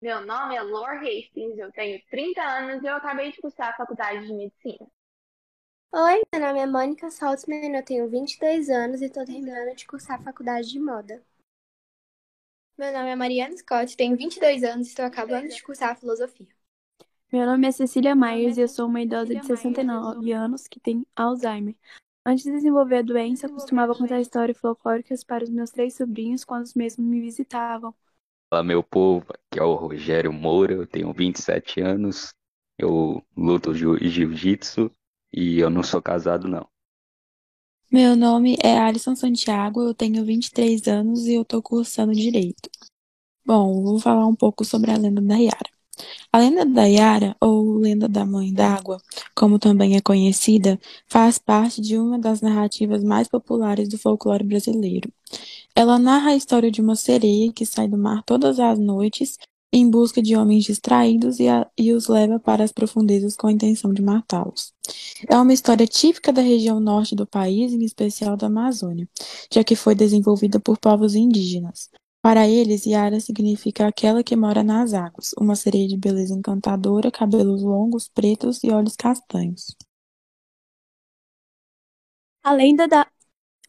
Meu nome é Lor Hastings, eu tenho 30 anos e eu acabei de cursar a faculdade de medicina. Oi, meu nome é Mônica Saltzman, eu tenho 22 anos e estou terminando de cursar a faculdade de moda. Meu nome é Mariana Scott, tenho 22 anos e estou acabando de cursar a filosofia. Meu nome é Cecília Myers e eu sou uma idosa de 69 anos que tem Alzheimer. Antes de desenvolver a doença, costumava contar histórias folclóricas para os meus três sobrinhos quando os mesmos me visitavam. Fala, meu povo, aqui é o Rogério Moura, eu tenho 27 anos, eu luto jiu-jitsu e eu não sou casado, não. Meu nome é Alisson Santiago, eu tenho 23 anos e eu tô cursando Direito. Bom, vou falar um pouco sobre a lenda da Yara. A lenda da Yara, ou lenda da Mãe d'Água, como também é conhecida, faz parte de uma das narrativas mais populares do folclore brasileiro. Ela narra a história de uma sereia que sai do mar todas as noites em busca de homens distraídos e, a, e, os leva para as profundezas com a intenção de matá-los. É uma história típica da região norte do país, em especial da Amazônia, já que foi desenvolvida por povos indígenas. Para eles, Yara significa aquela que mora nas águas, uma sereia de beleza encantadora, cabelos longos, pretos e olhos castanhos. A lenda da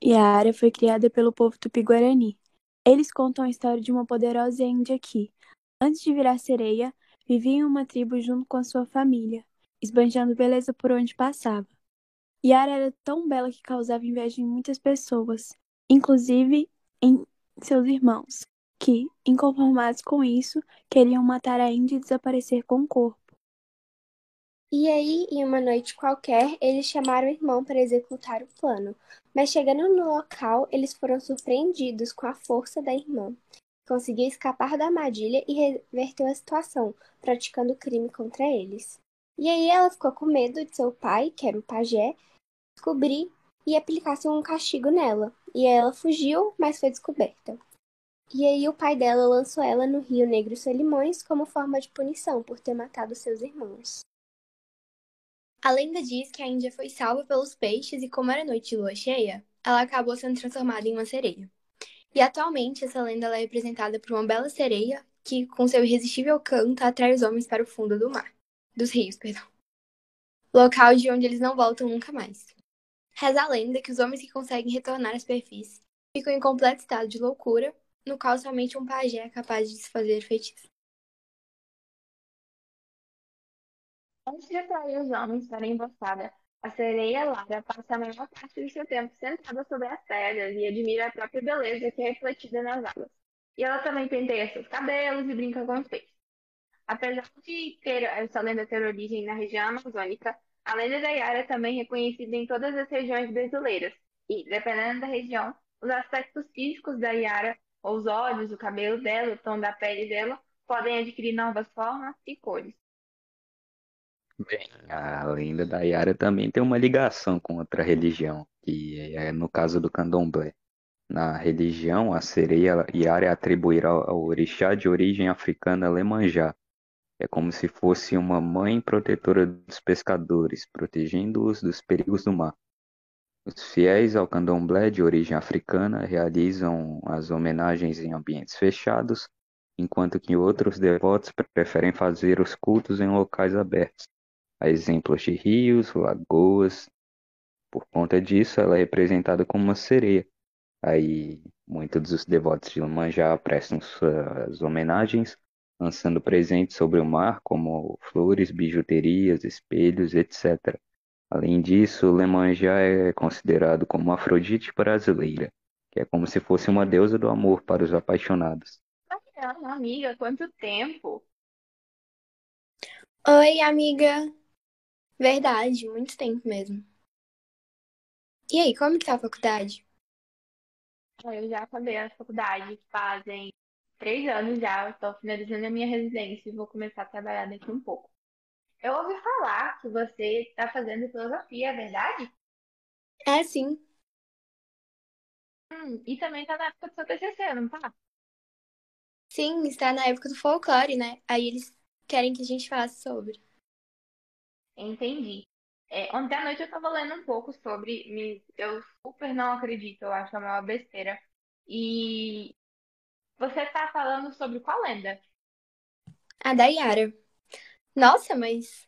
Yara foi criada pelo povo tupi-guarani. Eles contam a história de uma poderosa índia que, antes de virar sereia, vivia em uma tribo junto com a sua família, esbanjando beleza por onde passava. Yara era tão bela que causava inveja em muitas pessoas, inclusive em seus irmãos, que, inconformados com isso, queriam matar a índia e desaparecer com o corpo. E aí, em uma noite qualquer, eles chamaram o irmão para executar o plano, mas chegando no local, eles foram surpreendidos com a força da irmã. Conseguiu escapar da armadilha e reverteu a situação, praticando crime contra eles. E aí ela ficou com medo de seu pai, que era o pajé, descobrir e aplicasse um castigo nela. E ela fugiu, mas foi descoberta. E aí o pai dela lançou ela no Rio Negro Solimões como forma de punição por ter matado seus irmãos. A lenda diz que a Índia foi salva pelos peixes e, como era noite de lua cheia, ela acabou sendo transformada em uma sereia. E atualmente essa lenda é representada por uma bela sereia que, com seu irresistível canto, atrai os homens para o fundo do mar. Dos rios, perdão. Local de onde eles não voltam nunca mais. Reza a lenda que os homens que conseguem retornar à superfície ficam em completo estado de loucura, no qual somente um pajé é capaz de desfazer feitiço. Antes de atrair os homens para a emboscada, a sereia Lara passa a maior parte do seu tempo sentada sobre as pedras e admira a própria beleza que é refletida nas águas. E ela também penteia seus cabelos e brinca com os peixes. Apesar de ter essa lenda ter origem na região amazônica, a lenda da Yara é também reconhecida em todas as regiões brasileiras. E, dependendo da região, os aspectos físicos da Yara, os olhos, o cabelo dela, o tom da pele dela, podem adquirir novas formas e cores. Bem, a lenda da Yara também tem uma ligação com outra religião, que é no caso do candomblé. Na religião, a sereia Yara é atribuída ao orixá de origem africana Lemanjá. É como se fosse uma mãe protetora dos pescadores, protegendo-os dos perigos do mar. Os fiéis ao candomblé de origem africana realizam as homenagens em ambientes fechados, enquanto que outros devotos preferem fazer os cultos em locais abertos, a exemplos de rios, lagoas. Por conta disso, ela é representada como uma sereia. Aí, muitos dos devotos de Iemanjá prestam suas homenagens, lançando presentes sobre o mar, como flores, bijuterias, espelhos, etc. Além disso, Iemanjá é considerado como Afrodite brasileira, que é como se fosse uma deusa do amor para os apaixonados. Amiga, quanto tempo! Oi, amiga! Verdade, muito tempo mesmo. E aí, como que tá a faculdade? Eu já acabei a faculdade fazem três anos já. Estou finalizando a minha residência e vou começar a trabalhar daqui um pouco. Eu ouvi falar que você está fazendo filosofia, é verdade? É, sim. Hum, e também está na época do seu TCC, não tá? Sim, está na época do folclore, né? Aí eles querem que a gente faça sobre. Entendi. É, ontem à noite eu estava lendo um pouco sobre. Me, eu super não acredito, eu acho uma besteira. E você está falando sobre qual lenda? A da Yara. Nossa, mas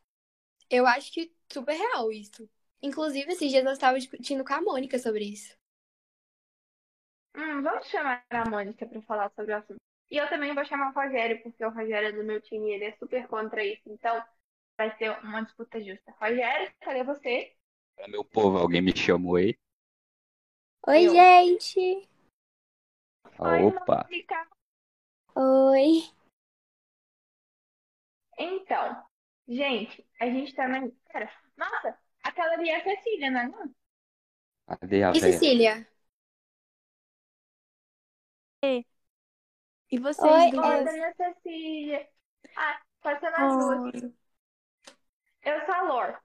eu acho que super real isso. Inclusive, esses dias eu estava discutindo com a Mônica sobre isso. Hum, vamos chamar a Mônica para falar sobre o assunto. E eu também vou chamar o Rogério, porque o Rogério é do meu time e ele é super contra isso. Então, vai ser uma disputa justa. Rogério, cadê você? É meu povo, alguém me chamou aí? Oi, Eu. gente. Oi, Opa! Mônica. Oi. Então, gente, a gente também. Pera, nossa, aquela ali é a Cecília, não é? não? Cadê a E véia? Cecília? E vocês Oi, Oi, duas? dona Cecília. Ah, pode ser nós duas. Oi. Eu sou a Lor.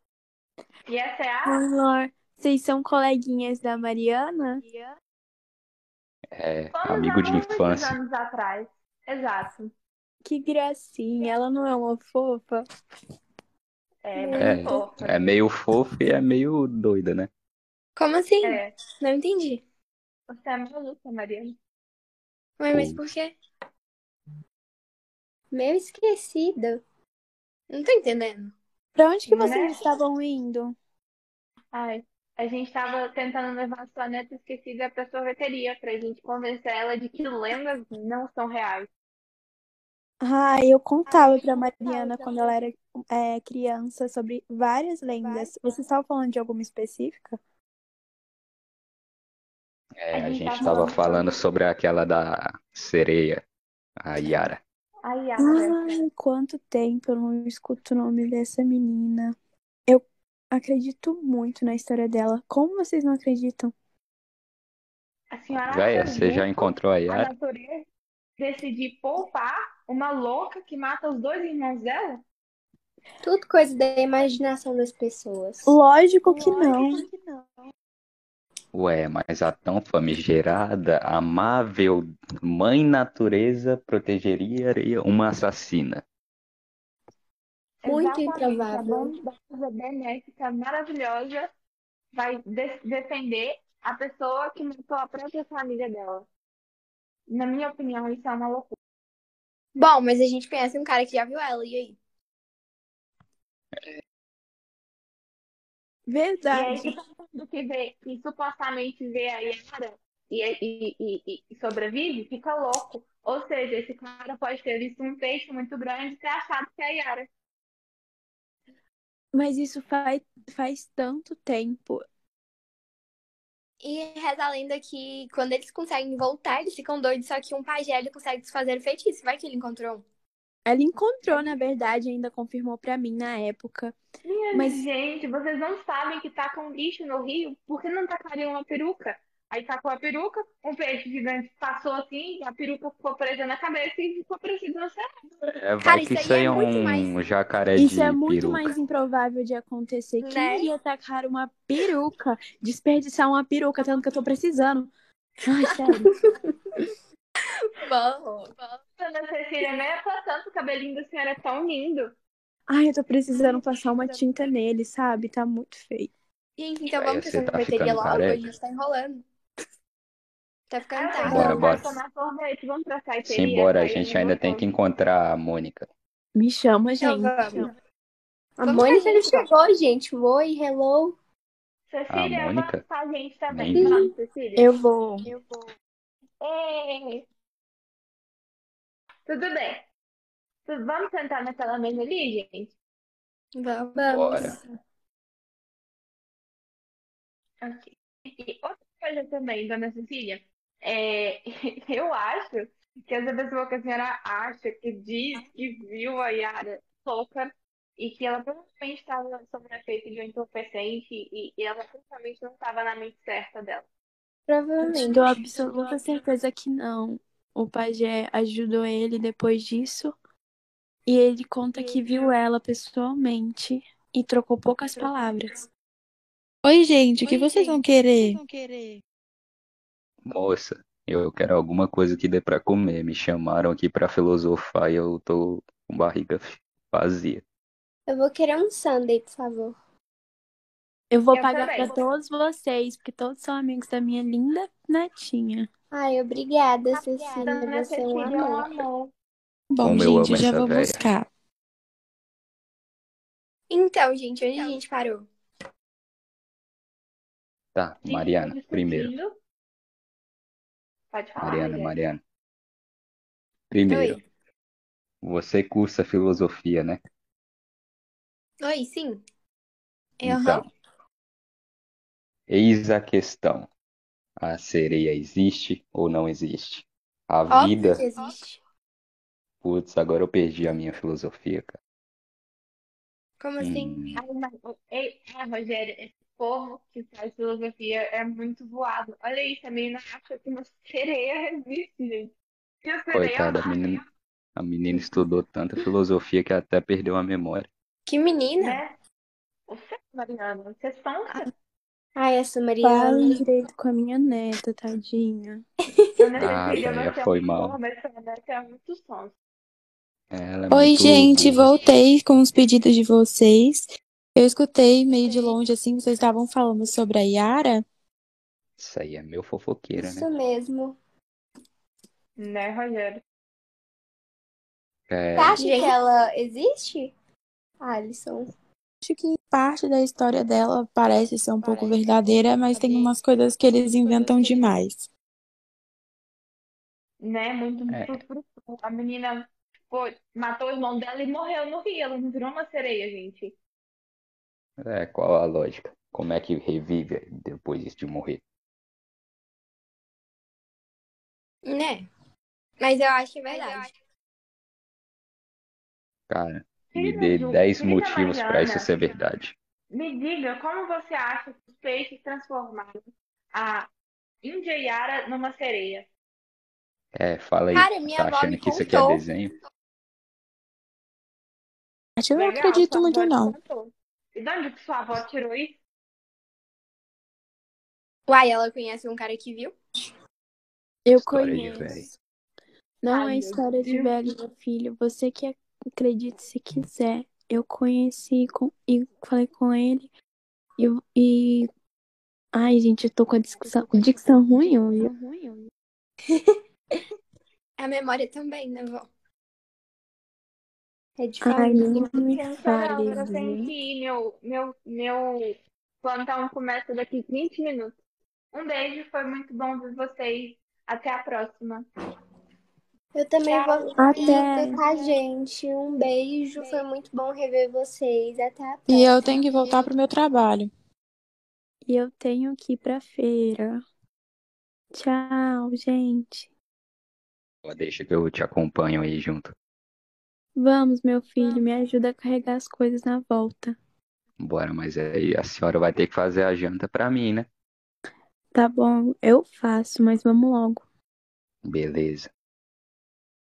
E essa é a. Oi, Lor. Vocês são coleguinhas da Mariana? É, Fomos amigo de infância. anos atrás. Exato. Que gracinha. Ela não é uma fofa? É, É, muito fofa. é meio fofo e é meio doida, né? Como assim? É. Não entendi. Você é maluca, Mariana. Ué, mas por quê? Meio esquecida. Não tô entendendo. Pra onde que Né? vocês estavam indo? Ai, a gente tava tentando levar sua neta esquecida pra sorveteria pra gente convencer ela de que lendas não são reais. Ah, eu contava pra Mariana quando ela era é, criança sobre várias lendas. Você estava falando de alguma específica? É, A a gente gente tava tava falando sobre aquela da sereia, a Yara. Ai, Yara. Ai, quanto tempo eu não escuto o nome dessa menina. Eu acredito muito na história dela. Como vocês não acreditam? A senhora Véia, você já encontrou a a Yara? natureza decidir poupar uma louca que mata os dois irmãos dela? Tudo coisa da imaginação das pessoas. Lógico que não. Ué, mas a tão famigerada, amável mãe natureza protegeria uma assassina. Muito Exatamente. A improvável. bondosa, benéfica, maravilhosa vai de- defender a pessoa que matou a própria família dela. Na minha opinião, isso é uma loucura. Bom, mas a gente conhece um cara que já viu ela, e aí? E aí, Verdade. todo mundo que vê, que supostamente vê a Yara e, e, e, e sobrevive, fica louco. Ou seja, esse cara pode ter visto um peixe muito grande e ter achado que é a Yara. Mas isso faz, faz tanto tempo. E reza a lenda que quando eles conseguem voltar, eles ficam doidos, só que um pajé ele consegue desfazer o feitiço. Vai que ele encontrou um. Ela encontrou, na verdade, ainda confirmou pra mim na época. Minha Mas- gente, vocês não sabem que tacam lixo no rio? Por que não tacariam uma peruca? Aí tacou a peruca, um peixe gigante passou assim, a peruca ficou presa na cabeça e ficou presa no céu. É, vai Cara, que isso isso aí é é muito um mais- jacaré Isso de é muito peruca. mais improvável de acontecer. Né? Quem ia tacar uma peruca? Desperdiçar uma peruca, tanto que eu tô precisando. Ai, sério. Bom. Dona Cecília, nem é tanto, o cabelinho da senhora é tão lindo. Ai, eu tô precisando passar uma tinta nele, sabe? Tá muito feio. Gente, então Aí vamos pra tá sorveteria ficando logo, careca. a gente tá enrolando. Tá ficando tarde. Bora, vamos bora. vamos pra cafeteria. Simbora, a gente eu ainda vou tem que encontrar a Mônica. Me chama, Então gente. A Vamos Mônica não gente, chegou, gente. Oi, hello. Cecília, A Mônica? a gente também. Nem vi. Vamos, Cecília. Eu vou. Ei. Tudo bem. Vamos sentar naquela mesa ali, gente? Vamos. Bora. Ok. E outra coisa também, dona Cecília, é, eu acho que essa pessoa que a senhora acha, que diz que viu a Yara louca e que ela provavelmente estava sob o efeito de um entorpecente e, e ela provavelmente não estava na mente certa dela. Provavelmente. dou absoluta certeza que não. O pajé ajudou ele depois disso. E ele conta que viu ela pessoalmente e trocou poucas palavras. Oi, gente, o que vocês vão querer? Moça, eu quero alguma coisa que dê pra comer. Me chamaram aqui pra filosofar e eu tô com barriga vazia. Eu vou querer um sundae, por favor. Eu vou Eu pagar também. pra todos vocês, porque todos são amigos da minha linda netinha. Ai, obrigada, Cecília. Dona Você é um Cecília é um amor. amor. Bom, Como eu gente, amo eu já essa vou véia. buscar. Então, gente, onde a gente parou? Tá, Gente, Mariana, primeiro. discutindo. Pode falar, Mariana, Mariana. Primeiro, Oi. você cursa filosofia, né? Oi, sim. Aham. Então, eis a questão. A sereia existe ou não existe? A Óbvio vida. que existe. Putz, agora eu perdi a minha filosofia, cara. Como assim? Hum, mas, ei, ah, Rogério, povo que faz filosofia é muito voado. Olha isso, a menina acha que uma sereia existe, gente. E a sereia coitada, a menina, a menina estudou tanta filosofia que até perdeu a memória. Que menina? né? Você, Mariana, você sonsa. Ai, essa Mariana. direito com a minha neta, tadinha. Dona Ah, Cecília, véia, você é foi mal. mas neta é muito sonsa. É Oi, muito gente, voltei com os pedidos de vocês. Eu escutei meio de longe, assim, vocês estavam falando sobre a Yara. Isso aí é meu fofoqueira, né? Isso mesmo. Né, Rogério? É, Você acha que ela existe? Alisson. Acho que parte da história dela parece ser um pouco verdadeira, mas tem umas coisas que eles inventam demais. Né? Muito É. frufru. A menina foi, matou o irmão dela e morreu no rio. Ela não virou uma sereia, gente. É, qual a lógica? Como é que revive depois de morrer? Né? Mas eu acho que é verdade. Cara, me dê Ju, 10 filha motivos pra Mariana. isso ser verdade. Me diga, como você acha que os peixes transformaram a Índia Yara numa sereia? É, fala aí. Cara, minha Tá achando que isso aqui é desenho? Eu não Legal, acredito muito, não. contou. E de onde que sua avó tirou isso? Uai, ela conhece um cara que viu? Eu História de conheço. velho. Não Ai, é história de velho, meu filho. Você que acredite se quiser. Eu conheci com, e falei com ele. E, e... Ai, gente, eu tô com a dicção, dicção ruim hoje. A memória também, né, vó? É de Ai, não me fale. eu tenho que ir. Meu, meu, meu plantão começa daqui 20 minutos. Um beijo, foi muito bom ver vocês. Até a próxima. Eu também Tchau. vou Até. com a gente. Um beijo. Foi muito bom rever vocês. Até a E próxima. eu tenho que voltar pro meu trabalho. E eu tenho que ir pra feira. Tchau, gente. Deixa que eu te acompanho aí junto. Vamos, meu filho, me ajuda a carregar as coisas na volta. Bora, mas aí a senhora vai ter que fazer a janta pra mim, né? Tá bom, eu faço, mas vamos logo. Beleza.